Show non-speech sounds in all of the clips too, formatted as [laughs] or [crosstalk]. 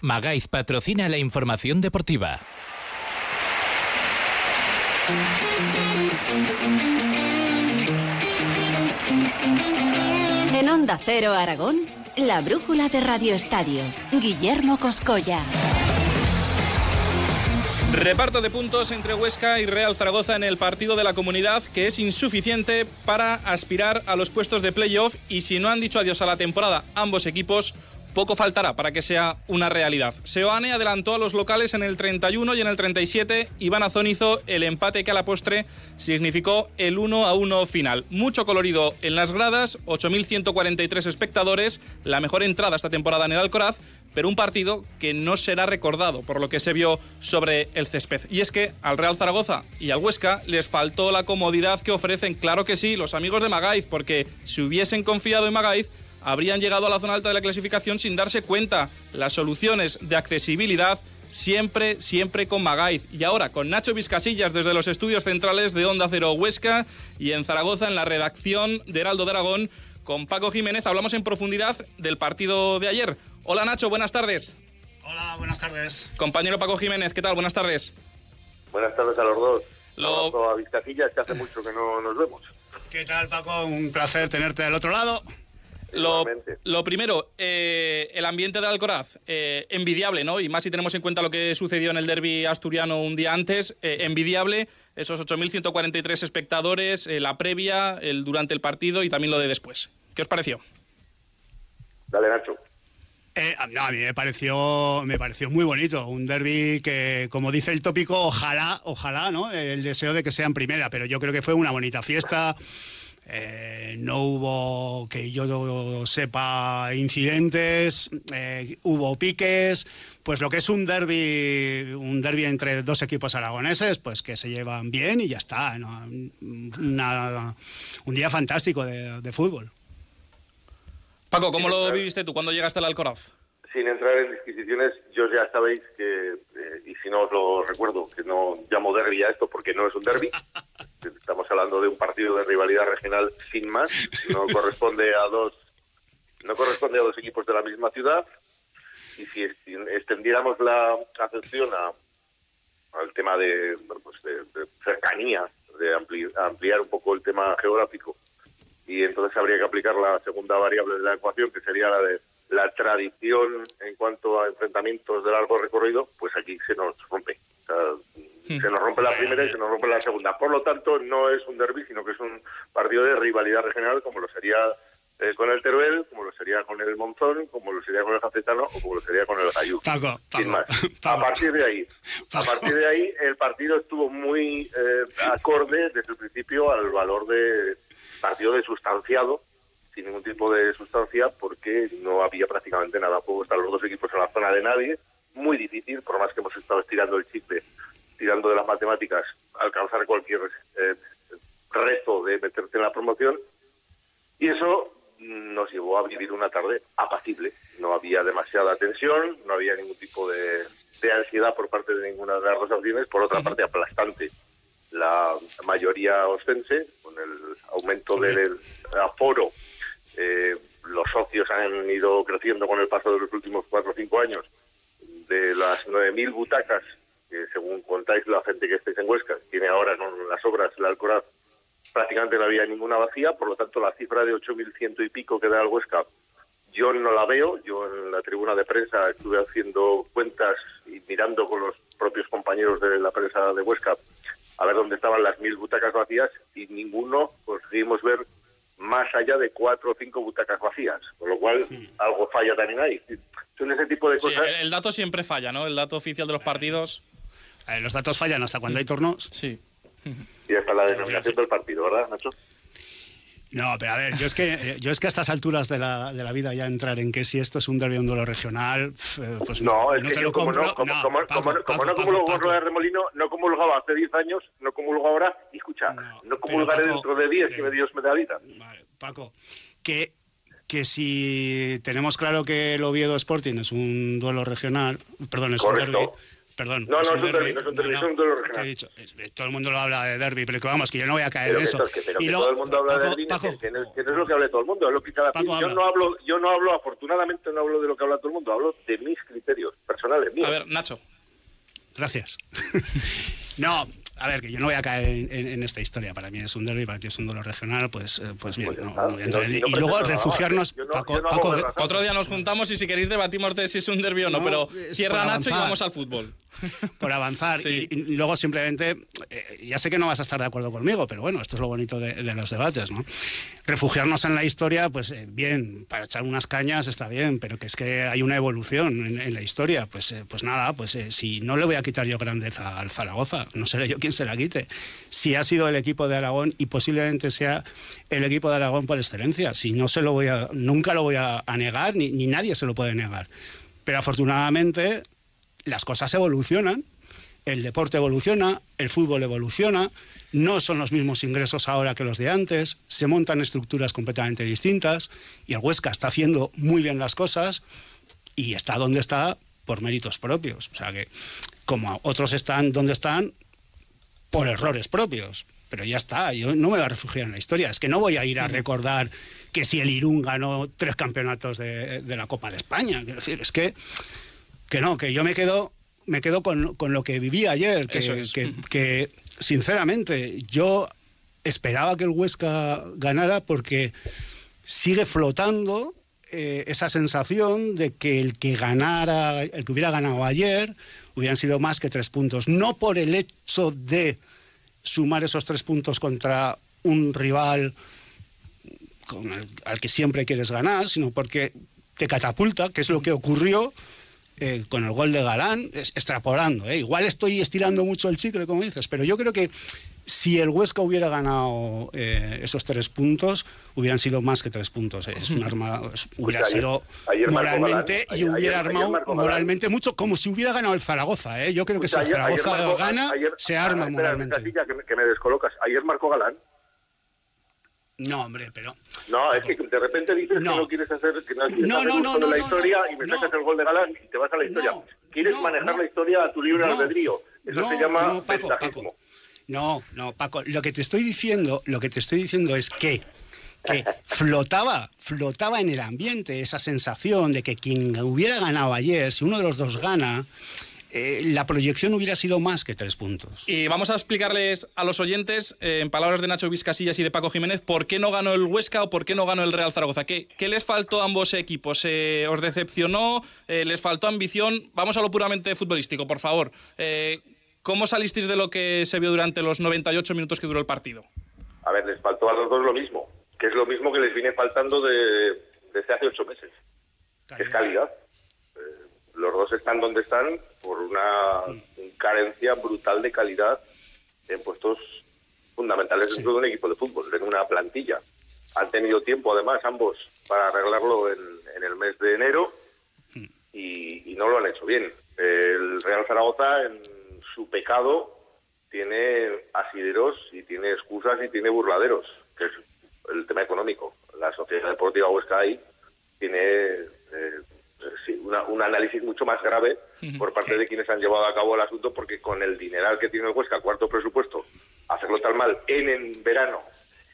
Magaiz patrocina la información deportiva. En Onda Cero Aragón, la brújula de Radio Estadio. Guillermo Coscolla. Reparto de puntos entre Huesca y Real Zaragoza en el partido de la comunidad que es insuficiente para aspirar a los puestos de playoff y si no han dicho adiós a la temporada ambos equipos, poco faltará para que sea una realidad. Seoane adelantó a los locales en el 31 y en el 37. Iván Azón hizo el empate que a la postre significó el 1 a 1 final. Mucho colorido en las gradas, 8.143 espectadores, la mejor entrada esta temporada en el Alcoraz, pero un partido que no será recordado por lo que se vio sobre el césped. Y es que al Real Zaragoza y al Huesca les faltó la comodidad que ofrecen, claro que sí, los amigos de Magaiz, porque si hubiesen confiado en Magaiz, habrían llegado a la zona alta de la clasificación sin darse cuenta. Las soluciones de accesibilidad siempre, siempre con Magaiz. Y ahora con Nacho Vizcasillas desde los estudios centrales de Onda Cero Huesca y en Zaragoza en la redacción de Heraldo de Aragón con Paco Jiménez. Hablamos en profundidad del partido de ayer. Hola Nacho, buenas tardes. Hola, buenas tardes. Compañero Paco Jiménez, ¿qué tal? Buenas tardes. Buenas tardes a los dos. Lo... A Vizcasillas, que hace mucho que no nos vemos. ¿Qué tal, Paco? Un placer tenerte del otro lado. Lo, lo, primero, eh, el ambiente del Alcoraz, eh, envidiable, ¿no? Y más si tenemos en cuenta lo que sucedió en el derby asturiano un día antes, eh, envidiable, esos 8.143 espectadores, la previa, el durante el partido y también lo de después. ¿Qué os pareció? Dale, Nacho. no, a mí me pareció, me pareció muy bonito, un derby que, como dice el tópico, ojalá, ojalá, ¿no? El deseo de que sea en primera, pero yo creo que fue una bonita fiesta. Eh, no hubo, que yo sepa, incidentes, eh, hubo piques, pues lo que es un derby, un derby entre dos equipos aragoneses, pues que se llevan bien y ya está. un día fantástico de, fútbol. Paco, ¿cómo lo viviste tú cuando llegaste al Alcoraz? Sin entrar en disquisiciones, yo ya sabéis que, eh, y si no os lo recuerdo, que no llamo derby a esto porque no es un derby. [laughs] Estamos hablando de un partido de rivalidad regional sin más. No [laughs] corresponde a dos, no corresponde a dos equipos de la misma ciudad. Y si extendiéramos la atención a, al tema de, pues de, cercanía, de ampliar un poco el tema geográfico, y entonces habría que aplicar la segunda variable de la ecuación, que sería la de la tradición en cuanto a enfrentamientos de largo recorrido, pues aquí se nos rompe. Hmm. se nos rompe la primera y se nos rompe la segunda. Por lo tanto, no es un derby, sino que es un partido de rivalidad regional, como lo sería eh, con el Teruel, como lo sería con el Monzón, como lo sería con el Jacetano o como lo sería con el Gallú. Sin más. [laughs] A partir de ahí, a partir de ahí, el partido estuvo muy eh, acorde desde el principio al valor de partido de sustanciado sin ningún tipo de sustancia porque no había prácticamente nada. Puedo estar los dos equipos en la zona de nadie. Muy difícil, por más que hemos estado estirando el chicle, tirando de las matemáticas, alcanzar cualquier eh, reto de meterte en la promoción. Y eso nos llevó a vivir una tarde apacible. No había demasiada tensión, no había ningún tipo de, ansiedad por parte de ninguna de las dos opciones. Por otra parte, aplastante la mayoría ostense, con el aumento del aforo eh, los socios han ido creciendo con el paso de los últimos cuatro o cinco años. De las 9.000 butacas, que según contáis la gente que estáis en Huesca, tiene ahora las obras, el Alcoraz, prácticamente no había ninguna vacía, por lo tanto la cifra de 8.100 y pico que da el Huesca, yo no la veo. Yo en la tribuna de prensa estuve haciendo cuentas y mirando con los propios compañeros de la prensa de Huesca a ver dónde estaban las mil butacas vacías y ninguno conseguimos ver más allá de cuatro o cinco butacas vacías, con lo cual algo falla también ahí. Son ese tipo de cosas. el dato siempre falla, ¿no? El dato oficial de los partidos. Eh, los datos fallan hasta cuando hay tornos. Sí. Y hasta la denominación del partido, ¿verdad, Nacho? No, pero a ver, yo es que eh, yo es que a estas alturas de la, de la vida ya entrar en que si esto es un derbi un duelo regional, eh, pues no, es que como No, como, no, como, como, no comulgo de Remolino, no comulgaba hace 10 años, no comulgo ahora, y escucha, no, comulgaré dentro de 10 que Dios me da vida. Vale, Paco, que que si tenemos claro que el Oviedo Sporting es un duelo regional, perdón, es un derbi, Perdón. No, no, es un derby, no es un derby, es un duelo regional. He dicho, todo el mundo lo habla de derby, pero que vamos, que yo no voy a caer en eso. Que, pero y que todo el mundo habla de derby, que, no, es lo que habla todo el mundo, es lo que cada yo no hablo, yo no hablo, afortunadamente no hablo de lo que habla todo el mundo, hablo de mis criterios personal es mío. A ver, Nacho. Gracias. [laughs] no, a ver, que yo no voy a caer en, en, esta historia. Para mí es un derby, para ti es un duelo regional, pues, eh, pues bien. Pues ya no, está. no voy a entrar en- Y no- y luego refugiarnos. Paco, Paco. Otro día nos juntamos y si queréis debatimos de si es un derbi o no, No, pero cierra Nacho y vamos al fútbol. [laughs] por avanzar. Sí. Y, y luego simplemente, eh, ya sé que no vas a estar de acuerdo conmigo, pero bueno, esto es lo bonito de, de los debates, ¿no? Refugiarnos en la historia, pues eh, bien, para echar unas cañas está bien, pero que es que hay una evolución en, en la historia. Pues, eh, pues nada, pues eh, si no le voy a quitar yo grandeza al Zaragoza, no seré yo quien se la quite. Si ha sido el equipo de Aragón y posiblemente sea el equipo de Aragón por excelencia, si no se lo voy a, nunca lo voy a, a negar, ni, ni nadie se lo puede negar. Pero afortunadamente las cosas evolucionan, el deporte evoluciona, el fútbol evoluciona, no son los mismos ingresos ahora que los de antes, se montan estructuras completamente distintas y el Huesca está haciendo muy bien las cosas y está donde está por méritos propios. O sea que como otros están donde están por errores propios. Pero ya está, yo no me voy a refugiar en la historia. Es que no voy a ir a recordar que si el Irún ganó tres campeonatos de, de la Copa de España. Quiero decir, es que que no, que yo me quedo, me quedo con, con lo que viví ayer, que, Eso es. que, que, sinceramente yo esperaba que el Huesca ganara porque sigue flotando eh, esa sensación de que el que ganara, el que hubiera ganado ayer, hubieran sido más que tres puntos. No por el hecho de sumar esos tres puntos contra un rival con el- al que siempre quieres ganar, sino porque te catapulta, que es lo que ocurrió eh, con el gol de Galán, es- extrapolando. ¿eh? Igual estoy estirando mucho el chicle, como dices, pero yo creo que si el Huesca hubiera ganado eh, esos tres puntos, hubieran sido más que tres puntos. ¿eh? Es un [laughs] arma, es- hubiera sido ayer moralmente Galán, y ayer- hubiera armado moralmente mucho, como si hubiera ganado el Zaragoza. ¿eh? Yo creo que si el Zaragoza gana, se arma Ah, espera, moralmente. Casilla, que, me, que me descolocas. Ayer marcó Galán. No, hombre, pero... No, es que de repente dices No. que no quieres hacer, que no quieres No, no, no, la historia y me sacas el gol de Galán y te vas a la historia. Quieres manejar la historia a tu libre albedrío. Eso se llama no, Paco. Paco. No, no, Paco, lo que te estoy diciendo, lo que te estoy diciendo es que, que [laughs] flotaba, flotaba en el ambiente esa sensación de que quien hubiera ganado ayer, si uno de los dos gana, eh, la proyección hubiera sido más que tres puntos. Y vamos a explicarles a los oyentes, eh, en palabras de Nacho Vizcasillas y de Paco Jiménez, por qué no ganó el Huesca o por qué no ganó el Real Zaragoza. ¿Qué, qué les faltó a ambos equipos? Eh, ¿Os decepcionó? Eh, ¿Les faltó ambición? Vamos a lo puramente futbolístico, por favor. Eh, ¿Cómo salisteis de lo que se vio durante los 98 minutos que duró el partido? A ver, les faltó a los dos lo mismo, que es lo mismo que les viene faltando de, desde hace ocho meses, que es calidad. Eh, los dos están donde están por una carencia brutal de calidad en puestos fundamentales dentro de un equipo de fútbol, en una plantilla. Han tenido tiempo, además, ambos, para arreglarlo en, en el mes de enero y, y no lo han hecho bien. El Real Zaragoza, en su pecado, tiene asideros y tiene excusas y tiene burladeros, que es el tema económico. La Sociedad Deportiva Huesca ahí tiene eh, un análisis mucho más grave por parte de quienes han llevado a cabo el asunto, porque con el dineral que tiene el Huesca, cuarto presupuesto, hacerlo tan mal en, en verano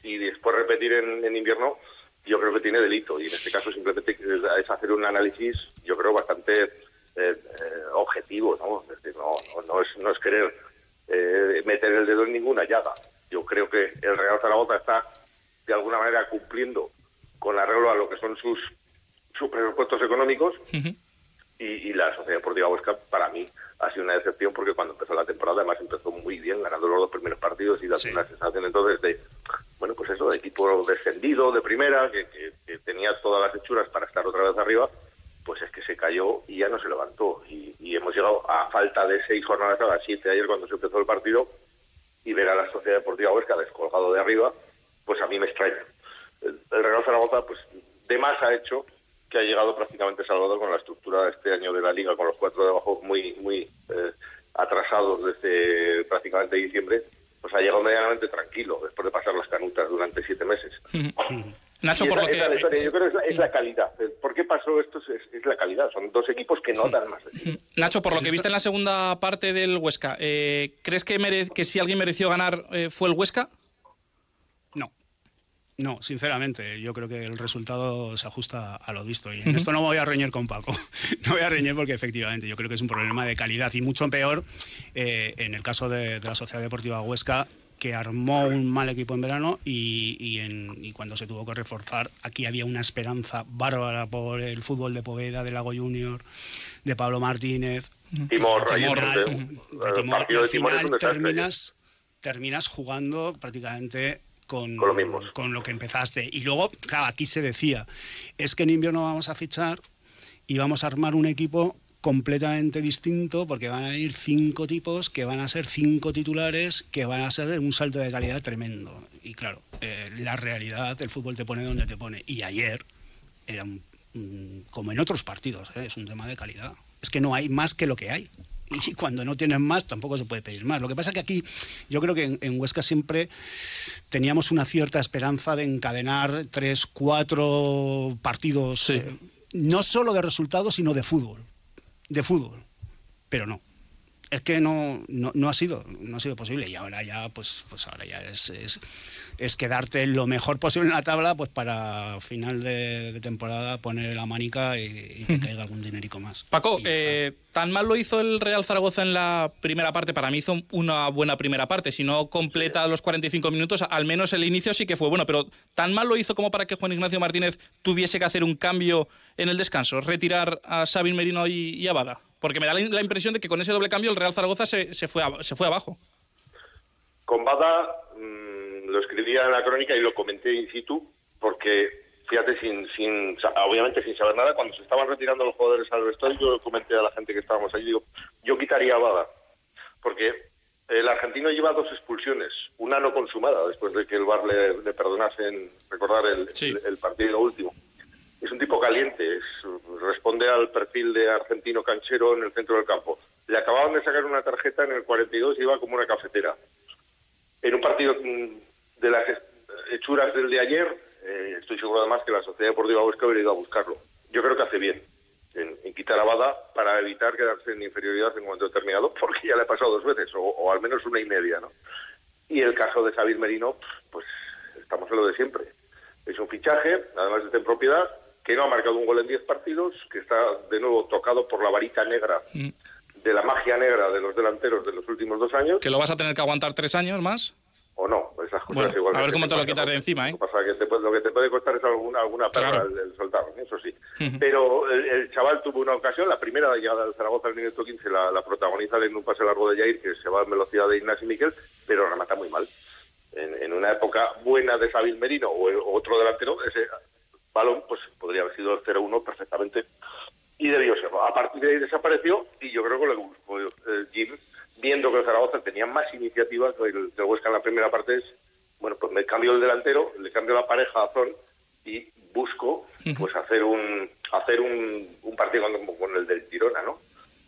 y después repetir en, en invierno, yo creo que tiene delito. Y en este caso simplemente es, hacer un análisis, yo creo, bastante eh, eh, objetivo. ¿no? Es decir, no, no, no es, no es querer eh, meter el dedo en ninguna llaga. Yo creo que el Real Zaragoza está de alguna manera cumpliendo con arreglo a lo que son sus, sus presupuestos económicos y, y la Sociedad Deportiva Huesca para mí ha sido una decepción porque cuando empezó la temporada además empezó muy bien ganando los dos primeros partidos y dando Sí. una sensación entonces de bueno pues eso de equipo descendido de primera que, que- que tenía todas las hechuras para estar otra vez arriba pues es que se cayó y ya no se levantó y, y hemos llegado a falta de seis jornadas a las siete ayer cuando se empezó el partido y ver a la Sociedad Deportiva Huesca descolgado de arriba, pues a mí me extraña. El, el Real Zaragoza, pues de más ha hecho que ha llegado prácticamente salvado con la estructura de este año de la Liga, con los cuatro de abajo muy muy eh, atrasados desde prácticamente diciembre, pues ha llegado medianamente tranquilo después de pasar las canutas durante siete meses. [laughs] Nacho, por lo que... yo creo que es la, calidad. ¿Por qué pasó esto? Es, es la calidad. Son dos equipos que no dan más. Nacho, por lo que viste en la segunda parte del Huesca, eh, ¿crees que, mere- que si alguien mereció ganar eh, fue el Huesca? No. Sinceramente, yo creo que el resultado se ajusta a lo visto. Y en esto no voy a reñir con Paco. [laughs] No voy a reñir porque efectivamente yo creo que es un problema de calidad y mucho peor eh, en el caso de, de la Sociedad Deportiva Huesca que armó un mal equipo en verano y, y, en, y, cuando se tuvo que reforzar, aquí había una esperanza bárbara por el fútbol de Poveda, de Lago Junior, de Pablo Martínez. Timor, Timor, final, de, de Timor, y al final terminas, terminas jugando prácticamente con, con, lo con, lo que empezaste. Y luego, claro, aquí se decía, es que en invierno vamos a fichar y vamos a armar un equipo completamente distinto porque van a ir cinco tipos que van a ser cinco titulares que van a ser un salto de calidad tremendo. Y claro, eh, la realidad, el fútbol te pone donde te pone. Y ayer era un, un, como en otros partidos, ¿eh? es un tema de calidad. Es que no hay más que lo que hay. Y cuando no tienes más, tampoco se puede pedir más. Lo que pasa es que aquí, yo creo que en, en Huesca siempre teníamos una cierta esperanza de encadenar tres, cuatro partidos, Sí. eh, no solo de resultados, sino de fútbol de fútbol, pero no. Es que no, no, no, ha sido, no ha sido posible y ahora ya, pues, pues ahora ya es, es, es quedarte lo mejor posible en la tabla, pues para final de, de temporada poner la manica y, y que caiga algún dinerico más. Paco, eh, tan mal lo hizo el Real Zaragoza en la primera parte. Para mí hizo una buena primera parte. Si no completa los 45 minutos, al menos el inicio sí que fue bueno. Pero tan mal lo hizo como para que Juan Ignacio Martínez tuviese que hacer un cambio en el descanso, retirar a Sabin Merino y, y a Bada. Porque me da la, impresión de que con ese doble cambio el Real Zaragoza se, se, fue, a, se fue abajo. Con Bada mmm, lo escribía en la crónica y lo comenté in situ, porque fíjate, sin, sin, obviamente sin saber nada, cuando se estaban retirando los jugadores al vestuario, yo comenté a la gente que estábamos allí, digo, yo quitaría a Bada, porque el argentino lleva dos expulsiones, una no consumada, después de que el VAR le, le perdonase en recordar el, sí. el, el partido último es un tipo caliente, es, responde al perfil de argentino canchero en el centro del campo. Le acababan de sacar una tarjeta en el 42 y iba como una cafetera. En un partido de las hechuras del de ayer, eh, estoy seguro además que la Sociedad Deportiva Huesca hubiera ido a buscarlo. Yo creo que hace bien en, en, quitar a Bada para evitar quedarse en inferioridad en un momento determinado, [laughs] porque ya le ha pasado dos veces, o, al menos una y media, ¿no? Y el caso de Xavier Merino, pues estamos en lo de siempre. Es un fichaje, además de en propiedad, que no ha marcado un gol en 10 partidos, que está de nuevo tocado por la varita negra mm. de la magia negra de los delanteros de los últimos dos años. ¿Que lo vas a tener que aguantar tres años más? O no, esas cosas bueno, igual. A ver cómo te lo quitas de encima, ¿eh? Lo que, pasa que te puede, lo que te puede costar es alguna, alguna perra Claro. el, el soltar, eso sí. Pero el, el, chaval tuvo una ocasión, la primera llegada del Zaragoza al minuto 15 la, la protagoniza en un pase largo de Jair, que se va a velocidad de Ignacio Miquel, pero remata muy mal. En, en una época buena de Sabil Merino o, o otro delantero, ese balón pues podría haber sido el 0-1 perfectamente y debió serlo. A partir de ahí desapareció y yo creo que le gustó eh, Jim, viendo que el Zaragoza tenía más iniciativas del, del Huesca en la primera parte, es, bueno, pues me cambio el delantero, le cambio la pareja a Zon y busco pues hacer un hacer un, un partido con, con, el del Girona, ¿no?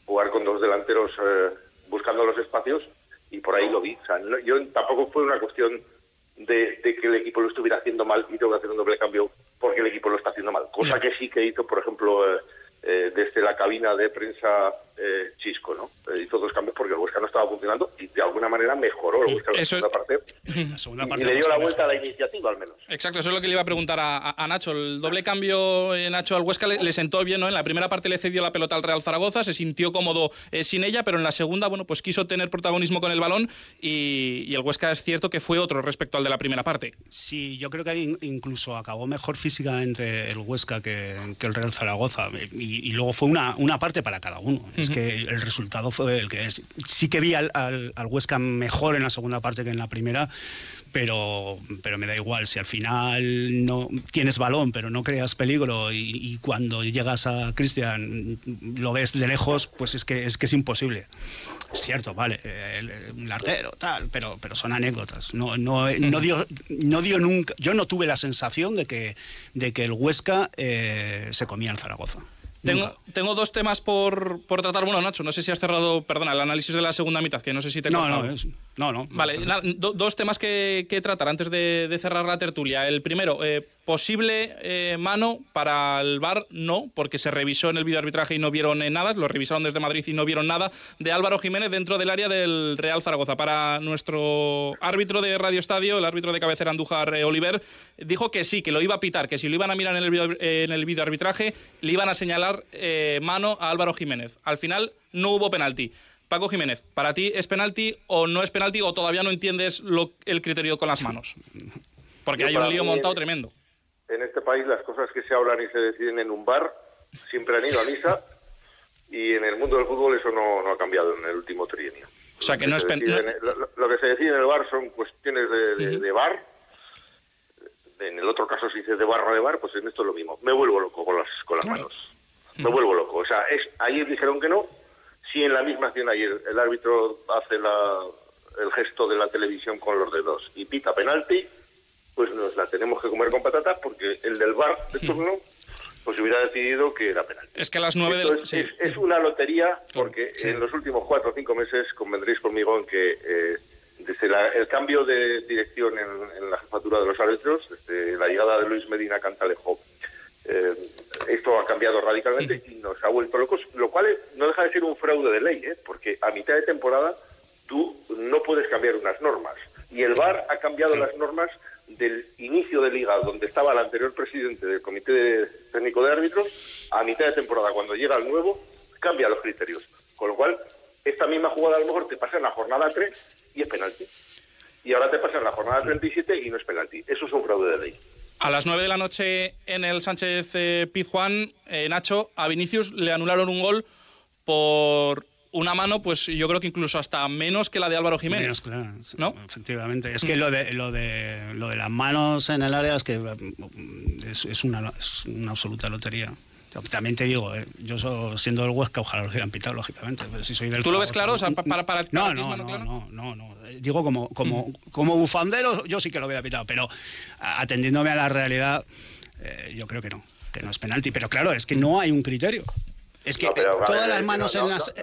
Jugar con dos delanteros eh, buscando los espacios y por ahí lo vi. O sea, no, yo tampoco fue una cuestión de, de, que el equipo lo estuviera haciendo mal y tengo que hacer un doble cambio porque el equipo lo está haciendo mal. Cosa que sí que hizo, por ejemplo, eh, eh, desde la cabina de prensa eh, Chisco, ¿no? hizo dos cambios porque el Huesca no estaba funcionando y de alguna manera mejoró el Huesca en la segunda parte. La segunda parte y le dio la vuelta a la iniciativa, al menos. Exacto, eso es lo que le iba a preguntar a, Nacho. El doble cambio, eh, Nacho, al Huesca le, le, sentó bien, ¿no? En la primera parte le cedió la pelota al Real Zaragoza, se sintió cómodo eh, sin ella, pero en la segunda, bueno, pues quiso tener protagonismo con el balón y, y, el Huesca es cierto que fue otro respecto al de la primera parte. Sí, yo creo que ahí incluso acabó mejor físicamente el Huesca que, que el Real Zaragoza y, y, luego fue una, una parte para cada uno. Uh -huh. Que el resultado fue el que es. Sí que vi al, al, al Huesca mejor en la segunda parte que en la primera, pero, pero me da igual. Si al final no tienes balón, pero no creas peligro y, y cuando llegas a Cristian lo ves de lejos, pues es que es, que es imposible. Es cierto, vale, el, el arquero, tal, pero, pero son anécdotas. No, no, no, dio, no dio nunca. Yo no tuve la sensación de que, de que el Huesca eh, se comía en Zaragoza. Tengo, tengo, dos temas por, por, tratar. Bueno, Nacho, no sé si has cerrado, perdona, el análisis de la segunda mitad, que no sé si te he No, no, es, no, no. Vale, no, na, do, dos temas que, que, tratar antes de, de, cerrar la tertulia. El primero, eh, Posible eh, mano para el VAR, no, porque se revisó en el videoarbitraje y no vieron eh, nada, lo revisaron desde Madrid y no vieron nada, de Álvaro Jiménez dentro del área del Real Zaragoza. Para nuestro árbitro de Radio Estadio, el árbitro de cabecera Andújar Oliver, dijo que sí, que lo iba a pitar, que si lo iban a mirar en el, video, en el videoarbitraje, le iban a señalar mano a Álvaro Jiménez. Al final no hubo penalti. Paco Jiménez, ¿para ti es penalti o no es penalti o todavía no entiendes lo, el criterio con las manos? Porque hay un lío montado tremendo en este país las cosas que se hablan y se deciden en un bar siempre han ido a misa y en el mundo del fútbol eso no, ha cambiado en el último trienio. O sea, que, no es lo, que se decide en el bar son cuestiones de, bar. En el otro caso, si dices de barra de bar, pues en esto es lo mismo. Me vuelvo loco con las, con las manos. Me vuelvo loco. O sea, es, ayer dijeron que no. Si en la misma acción ayer. El árbitro hace la, el gesto de la televisión con los dedos y pita penalti, pues nos la tenemos que comer con patatas porque el del bar de turno pues hubiera decidido que era penal. Es que a las nueve de es, es, una lotería porque en los últimos cuatro o cinco meses convendréis conmigo en que eh, desde el cambio de dirección en, la jefatura de los árbitros, desde la llegada de Luis Medina Cantalejo, eh, esto ha cambiado radicalmente y nos ha vuelto locos, lo cual no deja de ser un fraude de ley, ¿eh? porque a mitad de temporada tú no puedes cambiar unas normas. Y el VAR ha cambiado las normas del inicio de liga, donde estaba el anterior presidente del Comité Técnico de Árbitros, a mitad de temporada, cuando llega el nuevo, cambia los criterios. Con lo cual, esta misma jugada a lo mejor te pasa en la jornada 3 y es penalti. Y ahora te pasa en la jornada 37 y no es penalti. Eso es un fraude de ley. A las 9 de la noche en el Sánchez eh, Pizjuán, eh, Nacho, a Vinicius le anularon un gol por una mano, pues yo creo que incluso hasta menos que la de Álvaro Jiménez. Menos, claro. ¿no? Efectivamente. Es que lo de, lo, de, lo de las manos en el área es que mm, es, una, una absoluta lotería. También te digo, eh, yo siendo del Huesca, ojalá lo hubieran pitado, lógicamente. Pero si soy del ¿Tú lo ves claro? O sea, para, para, no, no, no, no, no, Digo, como, como, como bufandero, yo sí que lo hubiera pitado, pero atendiéndome a la realidad, eh, yo creo que no, que no es penalti. Pero claro, es que no hay un criterio. Es que todas las manos en las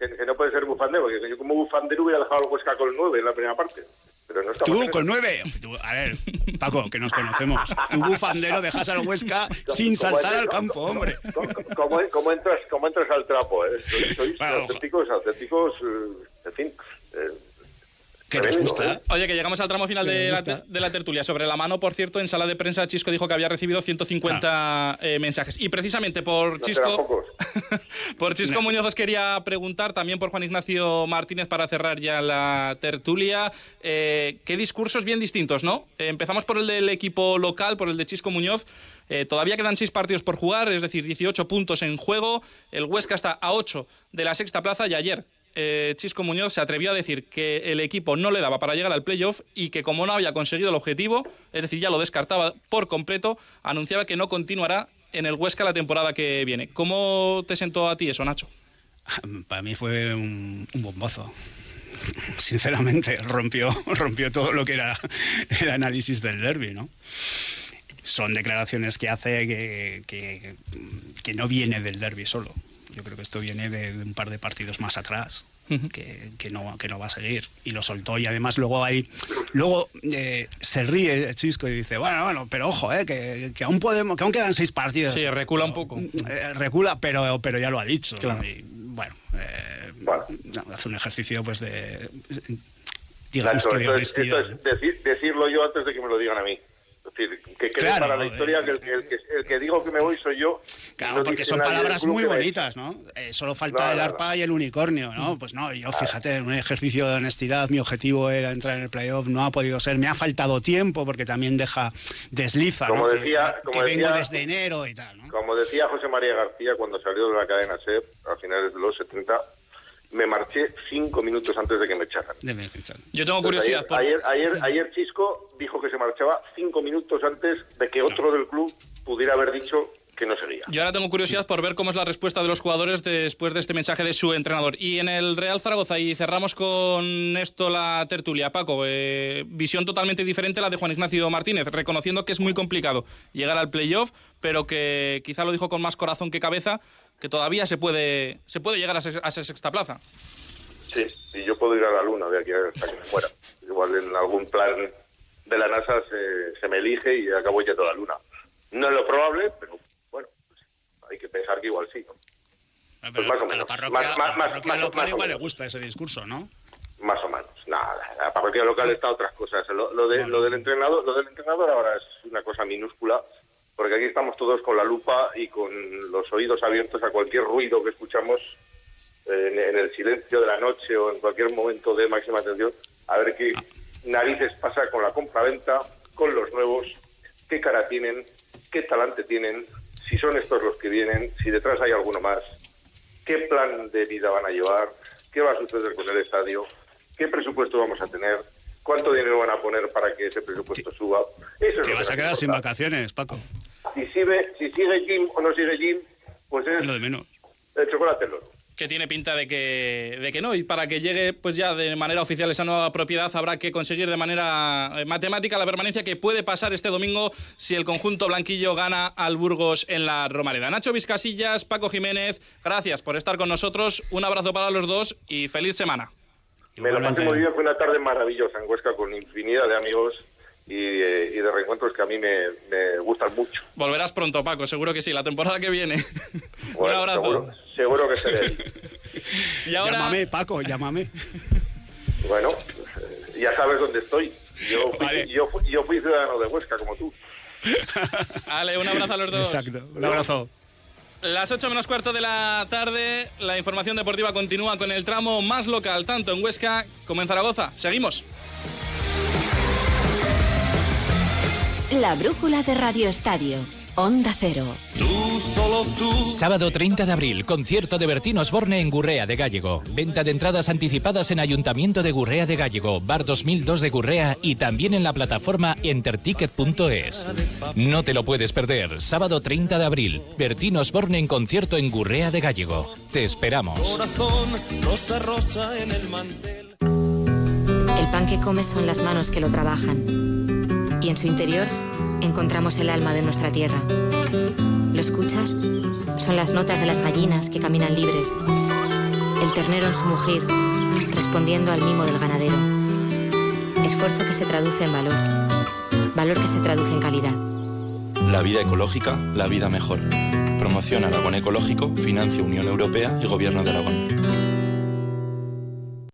que, no puede ser bufandero, porque yo como bufandero hubiera dejado el Huesca con 9 en la primera parte. Pero no Tú con 9. A ver, Paco, que nos conocemos. Tú bufandero dejas al Huesca [laughs] sin saltar al campo, hombre. ¿Cómo, entras, cómo entras al trapo? Eh? Sois, auténticos, auténticos, eh, en fin. Eh, que nos gusta. ¿eh? Oye, que llegamos al tramo final de la, tertulia. Sobre la mano, por cierto, en sala de prensa Chisco dijo que había recibido 150 ah. eh, mensajes. Y precisamente por Chisco, [laughs] por Chisco Muñoz os quería preguntar, también por Juan Ignacio Martínez para cerrar ya la tertulia, eh, qué discursos bien distintos, ¿no? empezamos por el del equipo local, por el de Chisco Muñoz. todavía quedan seis partidos por jugar, es decir, 18 puntos en juego. El Huesca está a 8 de la sexta plaza y ayer eh, Chisco Muñoz se atrevió a decir que el equipo no le daba para llegar al playoff y que como no había conseguido el objetivo, es decir, ya lo descartaba por completo, anunciaba que no continuará en el Huesca la temporada que viene. ¿Cómo te sentó a ti eso, Nacho? [laughs] Para mí fue un, bombazo. [laughs] Sinceramente, rompió, [laughs] rompió todo lo que era el análisis del derby, ¿no? Son declaraciones que hace que no viene del derby solo yo creo que esto viene de, un par de partidos más atrás. que, no, que no va a seguir. Y lo soltó y además luego hay... Luego eh, se ríe Chisco y dice, bueno, bueno, pero ojo, eh, que, que, aún podemos, que aún quedan seis partidos. Sí, recula un poco. Eh, recula, pero, pero ya lo ha dicho. Y, bueno, hace un ejercicio pues de... Digamos que de honestidad. decirlo yo antes de que me lo digan a mí decir, que quede para la historia que, el, que, digo que me voy soy yo. Claro, porque son palabras muy bonitas, ¿no? Eh, solo falta el arpa y el unicornio, ¿no? Pues no, yo fíjate, en un ejercicio de honestidad, mi objetivo era entrar en el playoff, no ha podido ser, me ha faltado tiempo porque también deja, desliza, como. Decía, que, como vengo desde enero y tal. Como decía José María García cuando salió de la cadena SEP a finales de los 70, me marché cinco minutos antes de que me echaran. Yo tengo curiosidad. Ayer, ayer, ayer, Chisco dijo que se marchaba cinco minutos antes de que otro del club pudiera haber dicho que no seguía. Yo ahora tengo curiosidad por ver cómo es la respuesta de los jugadores después de este mensaje de su entrenador. Y en el Real Zaragoza, y cerramos con esto la tertulia, Paco, eh, visión totalmente diferente a la de Juan Ignacio Martínez, reconociendo que es muy complicado llegar al playoff, pero que quizá lo dijo con más corazón que cabeza, que todavía se puede, se puede llegar a, esa sexta plaza. Sí, y yo puedo ir a la luna de aquí hasta que me Igual en algún plan de la NASA se, me elige y acabo yendo a la luna. No es lo probable, pero bueno, pues hay que pensar que igual sí. ¿no? Ah, Pues más o a la menos. parroquia, Más- a la parroquia más- local más o igual le gusta ese discurso, ¿no? Más o menos. Nada, la parroquia local está otras cosas. Lo, lo de, lo del entrenador, lo del entrenador ahora es una cosa minúscula, porque aquí estamos todos con la lupa y con los oídos abiertos a cualquier ruido que escuchamos en, en el silencio de la noche o en cualquier momento de máxima atención, a ver qué narices pasa con la compraventa, con los nuevos, qué cara tienen, qué talante tienen, si son estos los que vienen, si detrás hay alguno más, qué plan de vida van a llevar, qué va a suceder con el estadio, qué presupuesto vamos a tener, cuánto dinero van a poner para que ese presupuesto suba. Eso es Te vas a quedar sin importa. vacaciones, Paco. Si sigue, si sigue Jim o no sigue Jim, pues es lo de menos. el chocolate loro. que tiene pinta de que, de que no. Y para que llegue pues ya de manera oficial esa nueva propiedad habrá que conseguir de manera eh, matemática la permanencia que puede pasar este domingo si el conjunto blanquillo gana al Burgos en la Romareda. Nacho Vizcasillas, Paco Jiménez, gracias por estar con nosotros. Un abrazo para los dos y feliz semana. Me lo pasé muy bien, fue una tarde maravillosa en Huesca con infinidad de amigos y, eh, y de reencuentros que a mí me, me gustan mucho. Volverás pronto, Paco, seguro que sí, la temporada que viene. [laughs] Un Bueno, abrazo. Seguro, seguro que seré. [laughs] Y ahora, Llámame, Paco, llámame. Bueno, eh, ya sabes dónde estoy. Yo fui, Vale. yo, fui, yo fui ciudadano de Huesca como tú. [laughs] Ale, un abrazo a los dos. Exacto. Un abrazo. Las 8 menos cuarto de la tarde, la información deportiva continúa con el tramo más local, tanto en Huesca como en Zaragoza. Seguimos. La brújula de Radio Estadio. Onda Cero. Sábado 30 de abril, concierto de Bertín Osborne en Gurrea de Gallego. Venta de entradas anticipadas en Ayuntamiento de Gurrea de Gallego, Bar 2002 de Gurrea y también en la plataforma enterticket.es. No te lo puedes perder. Sábado 30 de abril, Bertín Osborne en concierto en Gurrea de Gallego. Te esperamos. El pan que comes son las manos que lo trabajan. Y en su interior encontramos el alma de nuestra tierra. ¿Lo escuchas? Son las notas de las gallinas que caminan libres. El ternero en su mugir, respondiendo al mimo del ganadero. Esfuerzo que se traduce en valor. Valor que se traduce en calidad. La vida ecológica, la vida mejor. Promoción Aragón Ecológico, financia Unión Europea y Gobierno de Aragón.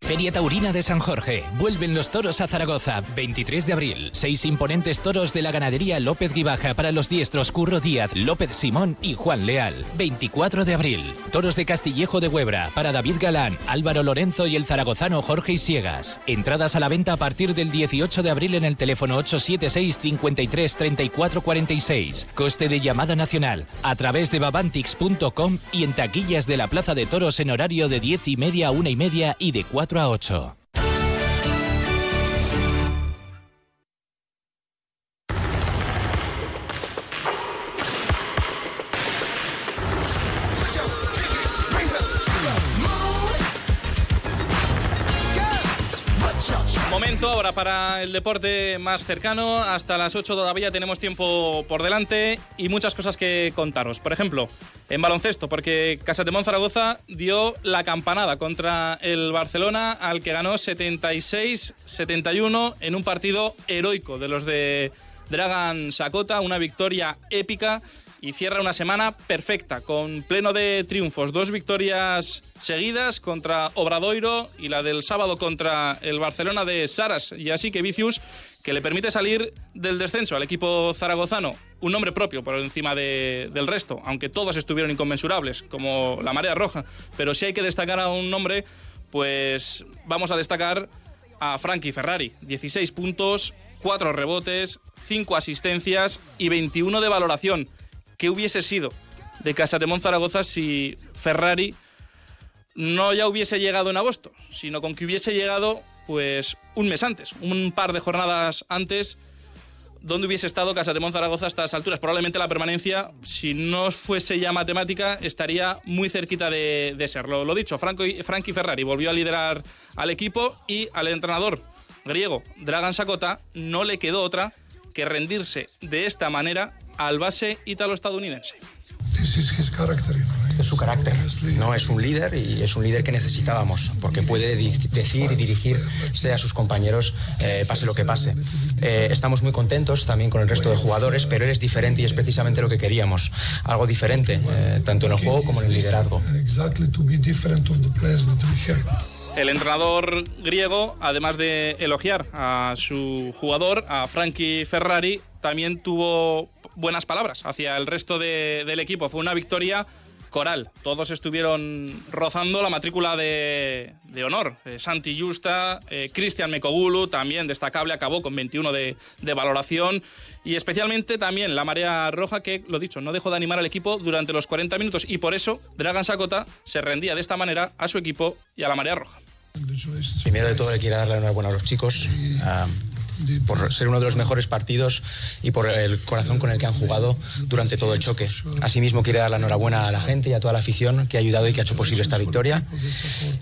Feria Taurina de San Jorge. Vuelven los toros a Zaragoza. 23 de abril. Seis imponentes toros de la ganadería López Guibaja para los diestros Curro Díaz, López Simón y Juan Leal. 24 de abril. Toros de Castillejo de Huebra para David Galán, Álvaro Lorenzo y el zaragozano Jorge Isiegas. Entradas a la venta a partir del 18 de abril en el teléfono 876 53 34 46. Coste de llamada nacional a través de babantix.com y en taquillas de la Plaza de Toros en horario de 10 y media a 1 y media y de 4 a 8. Momento para el deporte más cercano. Hasta las 8 todavía tenemos tiempo por delante y muchas cosas que contaros. Por ejemplo, en baloncesto, porque Casatemón Zaragoza dio la campanada contra el Barcelona, al que ganó 76-71 en un partido heroico de los de Dragan Sakota, una victoria épica y cierra una semana perfecta, con pleno de triunfos. Dos victorias seguidas contra Obradoiro y la del sábado contra el Barcelona de Saras y así que Vicius, que le permite salir del descenso al equipo zaragozano. Un nombre propio por encima de- del resto, aunque todos estuvieron inconmensurables, como la Marea Roja. Pero si hay que destacar a un nombre, pues vamos a destacar a Frankie Ferrari. 16 puntos, 4 rebotes, 5 asistencias y 21 de valoración. ¿Qué hubiese sido de Casatemón Zaragoza si Ferrari no ya hubiese llegado en agosto, sino con que hubiese llegado pues un mes antes, un par de jornadas antes, donde hubiese estado Casatemón Zaragoza a estas alturas. Probablemente la permanencia, si no fuese ya matemática, estaría muy cerquita de, de serlo. Lo dicho, Franco y, Frankie Ferrari volvió a liderar al equipo y al entrenador griego Dragan Sakota no le quedó otra que rendirse de esta manera al base ítalo-estadounidense. Este es su carácter. No es un líder y es un líder que necesitábamos porque puede decir y dirigirse a sus compañeros eh, pase lo que pase. Eh, estamos muy contentos también con el resto de jugadores, pero él es diferente y es precisamente lo que queríamos. Algo diferente, eh, tanto en el juego como en el liderazgo. El entrenador griego, además de elogiar a su jugador, a Frankie Ferrari, también tuvo buenas palabras hacia el resto del equipo. Fue una victoria coral. Todos estuvieron rozando la matrícula de, honor. Eh, Santi Justa, eh, Cristian Mekogulu, también destacable, acabó con 21 de, de, valoración. Y especialmente también la marea roja, que, lo dicho, no dejó de animar al equipo durante los 40 minutos. Y por eso Dragan Sakota se rendía de esta manera a su equipo y a la marea roja. Primero de todo le quiero darle enhorabuena a los chicos por ser uno de los mejores partidos y por el corazón con el que han jugado durante todo el choque. Asimismo, quiere dar la enhorabuena a la gente y a toda la afición que ha ayudado y que ha hecho posible esta victoria.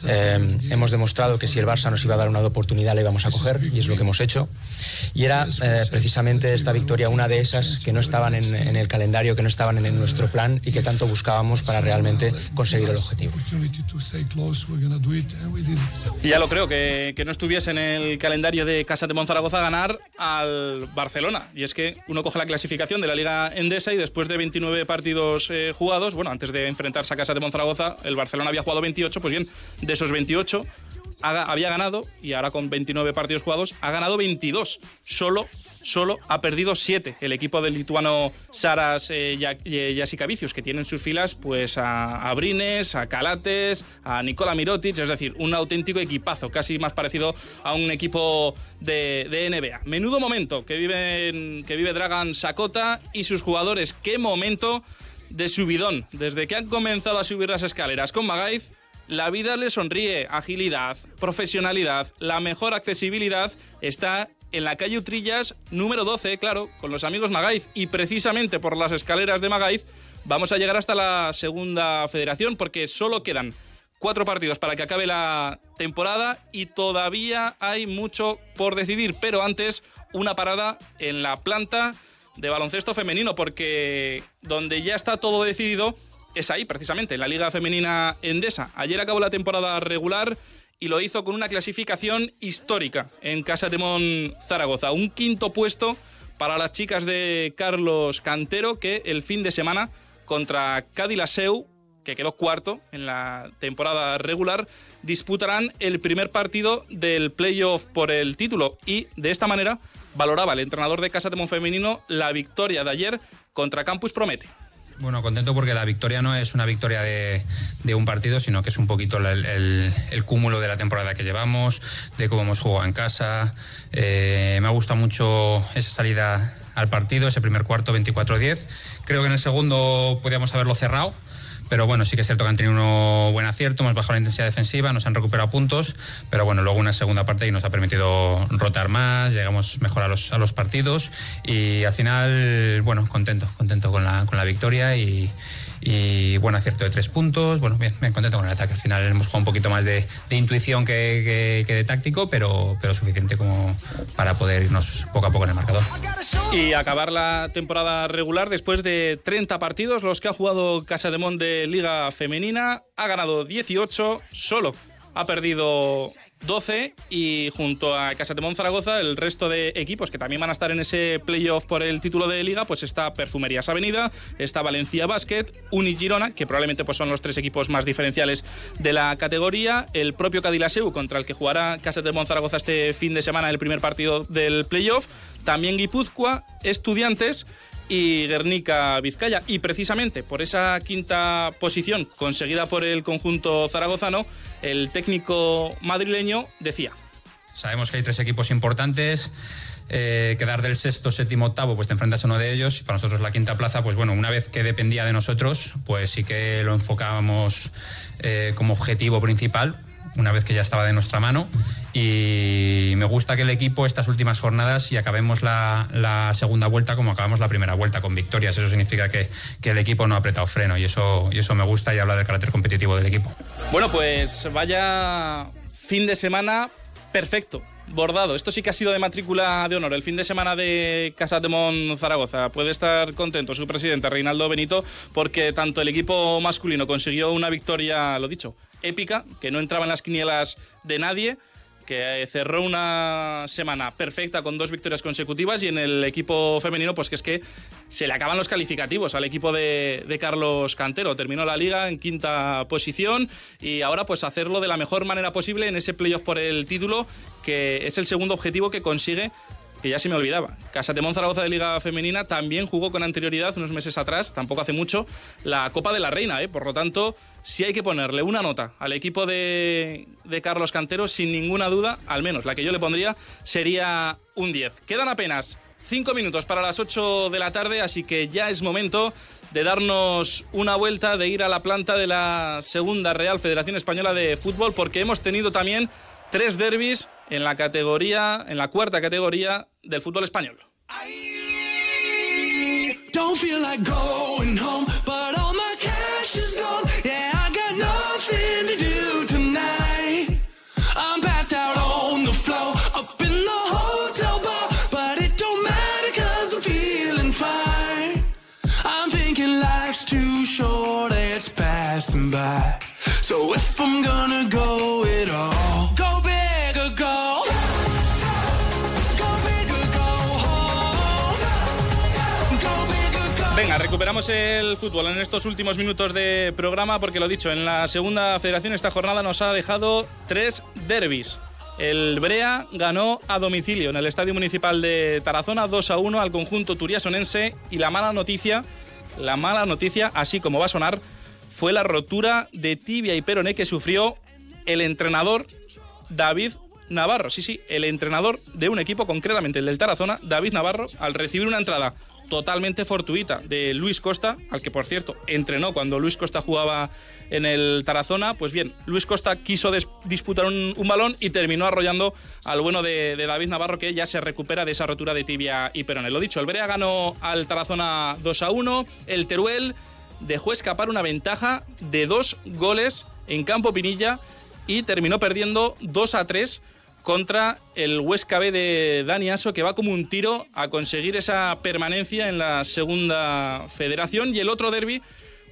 Eh, hemos demostrado que si el Barça nos iba a dar una oportunidad, la íbamos a coger y es lo que hemos hecho. Y era eh, precisamente esta victoria una de esas que no estaban en, el calendario, que no estaban en, nuestro plan y que tanto buscábamos para realmente conseguir el objetivo. Ya lo creo, que, que no estuviese en el calendario de Casa de Monzaragoza ganar al Barcelona. Y es que uno coge la clasificación de la Liga Endesa y después de 29 partidos eh, jugados, bueno, antes de enfrentarse a Casa de Monzaragoza, el Barcelona había jugado 28, pues bien, de esos 28 había ganado, y ahora con 29 partidos jugados, ha ganado 22. Solo solo ha perdido siete. El equipo del lituano Saras eh, Jasicavicius, que tiene en sus filas pues a, Brines, a Calates, a Nicola Mirotic, es decir, un auténtico equipazo, casi más parecido a un equipo de, NBA. Menudo momento que, vive, que vive Dragan Sakota y sus jugadores. Qué momento de subidón. Desde que han comenzado a subir las escaleras con Magaiz, la vida le sonríe. Agilidad, profesionalidad, la mejor accesibilidad está en la calle Utrillas número 12, claro, con los amigos Magaiz. Y precisamente por las escaleras de Magaiz vamos a llegar hasta la segunda federación porque solo quedan cuatro partidos para que acabe la temporada y todavía hay mucho por decidir. Pero antes, una parada en la planta de baloncesto femenino porque donde ya está todo decidido es ahí, precisamente, en la Liga Femenina Endesa. Ayer acabó la temporada regular y lo hizo con una clasificación histórica en Casa de Mon Zaragoza. Un quinto puesto para las chicas de Carlos Cantero que el fin de semana contra Cadilaseu, que quedó cuarto en la temporada regular, disputarán el primer partido del playoff por el título y de esta manera valoraba el entrenador de Casa de Mon Femenino la victoria de ayer contra Campus Promete. Bueno, contento porque la victoria no es una victoria de, un partido, sino que es un poquito el, cúmulo de la temporada que llevamos, de cómo hemos jugado en casa. Eh, me ha gustado mucho esa salida al partido, ese primer cuarto 24-10. Creo que en el segundo podíamos haberlo cerrado pero bueno, sí que es cierto que han tenido un buen acierto, hemos bajado la intensidad defensiva, nos han recuperado puntos, pero bueno, luego una segunda parte y nos ha permitido rotar más, llegamos mejor a los, a los partidos y al final, bueno, contento, contento con la, con la victoria y, y buen acierto de tres puntos. Bueno, bien, bien contento con el ataque. Al final hemos jugado un poquito más de, intuición que, de táctico, pero, pero suficiente como para poder irnos poco a poco en el marcador. Y acabar la temporada regular después de 30 partidos, los que ha jugado Casa de de Liga Femenina, ha ganado 18 solo. Ha perdido 12 y junto a Casa de Zaragoza el resto de equipos que también van a estar en ese playoff por el título de liga pues está Perfumerías Avenida, está Valencia Basket, Uni Girona, que probablemente pues son los tres equipos más diferenciales de la categoría, el propio Cadilaseu contra el que jugará Casa de Zaragoza este fin de semana el primer partido del playoff, también Guipúzcoa, Estudiantes y Guernica Vizcaya. Y precisamente por esa quinta posición conseguida por el conjunto zaragozano, el técnico madrileño decía. Sabemos que hay tres equipos importantes. Eh, quedar del sexto, séptimo, octavo, pues te enfrentas a uno de ellos. Y para nosotros la quinta plaza, pues bueno, una vez que dependía de nosotros, pues sí que lo enfocábamos eh, como objetivo principal una vez que ya estaba de nuestra mano. Y me gusta que el equipo estas últimas jornadas y acabemos la, segunda vuelta como acabamos la primera vuelta, con victorias. Eso significa que, el equipo no ha apretado freno y eso, y eso me gusta y habla del carácter competitivo del equipo. Bueno, pues vaya fin de semana perfecto, bordado. Esto sí que ha sido de matrícula de honor. El fin de semana de Casa de Mon Zaragoza. Puede estar contento su presidente Reinaldo Benito porque tanto el equipo masculino consiguió una victoria, lo dicho, épica, que no entraba en las quinielas de nadie que eh, cerró una semana perfecta con dos victorias consecutivas y en el equipo femenino pues que es que se le acaban los calificativos al equipo de, de, Carlos Cantero. Terminó la liga en quinta posición y ahora pues hacerlo de la mejor manera posible en ese playoff por el título que es el segundo objetivo que consigue que ya se me olvidaba. Casa de Zaragoza de Liga Femenina también jugó con anterioridad, unos meses atrás, tampoco hace mucho, la Copa de la Reina. ¿eh? Por lo tanto, si hay que ponerle una nota al equipo de, de Carlos Cantero, sin ninguna duda, al menos la que yo le pondría, sería un 10. Quedan apenas 5 minutos para las 8 de la tarde, así que ya es momento de darnos una vuelta, de ir a la planta de la Segunda Real Federación Española de Fútbol, porque hemos tenido también tres derbis en la categoría, en la cuarta categoría del fútbol español. Short, it's passing by. So if I'm gonna go it all, recuperamos el fútbol en estos últimos minutos de programa porque lo dicho, en la segunda federación esta jornada nos ha dejado tres derbis. El Brea ganó a domicilio en el Estadio Municipal de Tarazona 2 a 1 al conjunto turiasonense y la mala noticia, la mala noticia, así como va a sonar, fue la rotura de tibia y peroné que sufrió el entrenador David Navarro. Sí, sí, el entrenador de un equipo, concretamente el del Tarazona, David Navarro, al recibir una entrada totalmente fortuita de Luis Costa, al que por cierto entrenó cuando Luis Costa jugaba en el Tarazona, pues bien, Luis Costa quiso disputar un, balón y terminó arrollando al bueno de, David Navarro, que ya se recupera de esa rotura de tibia y peroné. Lo dicho, el Brea ganó al Tarazona 2 a 1, el Teruel dejó escapar una ventaja de dos goles en Campo Pinilla y terminó perdiendo 2 a 3 contra el Huesca B de Dani Aso, que va como un tiro a conseguir esa permanencia en la segunda federación. Y el otro derby,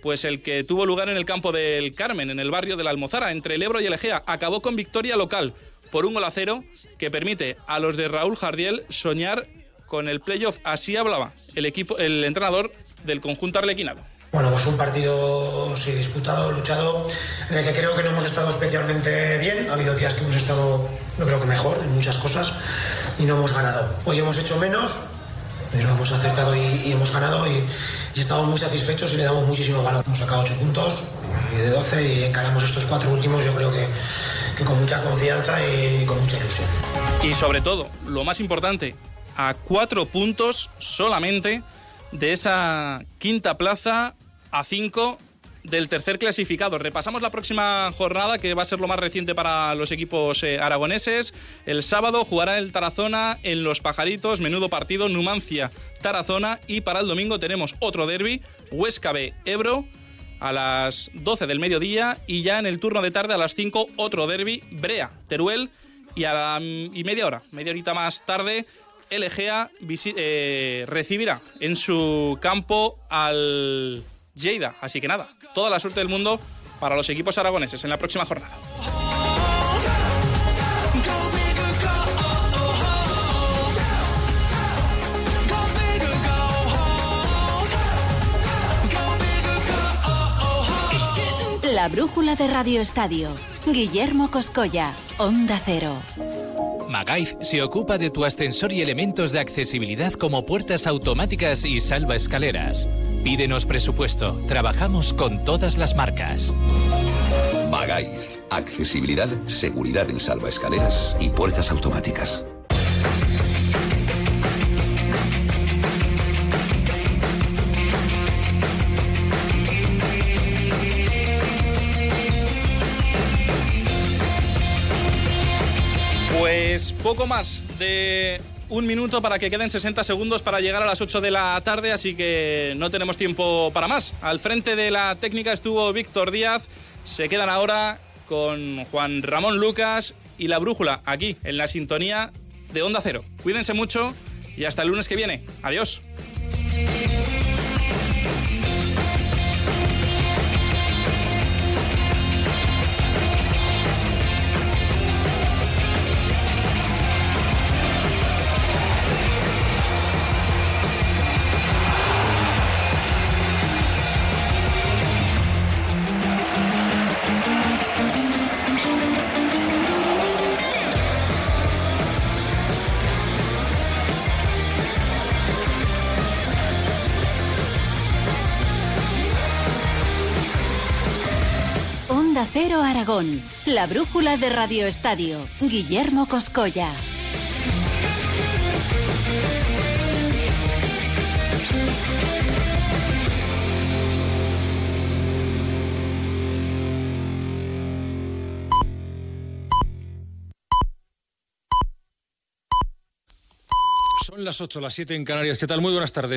pues el que tuvo lugar en el campo del Carmen, en el barrio de la Almozara, entre el Ebro y el Egea, acabó con victoria local por un gol a cero que permite a los de Raúl Jardiel soñar con el playoff. Así hablaba el equipo, el entrenador del conjunto arlequinado. Bueno, pues un partido sí, disputado, luchado, en el que creo que no hemos estado especialmente bien. Ha habido días que hemos estado, yo creo que mejor en muchas cosas y no hemos ganado. Hoy hemos hecho menos, pero hemos acertado y, y hemos ganado y, y, estamos muy satisfechos y le damos muchísimo valor. Hemos sacado 8 puntos de 12 y encaramos estos cuatro últimos, yo creo que, que con mucha confianza y con mucha ilusión. Y sobre todo, lo más importante, a cuatro puntos solamente de esa quinta plaza a 5 del tercer clasificado. Repasamos la próxima jornada, que va a ser lo más reciente para los equipos eh, aragoneses. El sábado jugará el Tarazona en Los Pajaritos, menudo partido, Numancia, Tarazona. Y para el domingo tenemos otro derby, Huesca B, Ebro, a las 12 del mediodía. Y ya en el turno de tarde, a las 5, otro derby, Brea, Teruel. Y a la y media hora, media horita más tarde, el eh, recibirá en su campo al Lleida. Así que nada, toda la suerte del mundo para los equipos aragoneses en la próxima jornada. La brújula de Radio Estadio. Guillermo Coscoya, Onda Cero. Magaif se ocupa de tu ascensor y elementos de accesibilidad como puertas automáticas y salva escaleras. Pídenos presupuesto. Trabajamos con todas las marcas. Magaif. Accesibilidad, seguridad en salva escaleras y puertas automáticas. Pues poco más de un minuto para que queden 60 segundos para llegar a las 8 de la tarde, así que no tenemos tiempo para más. Al frente de la técnica estuvo Víctor Díaz. Se quedan ahora con Juan Ramón Lucas y la brújula aquí en la sintonía de Onda Cero. Cuídense mucho y hasta el lunes que viene. Adiós. La brújula de Radio Estadio, Guillermo Coscolla. Son las 8, las 7 en Canarias. ¿Qué tal? Muy buenas tardes.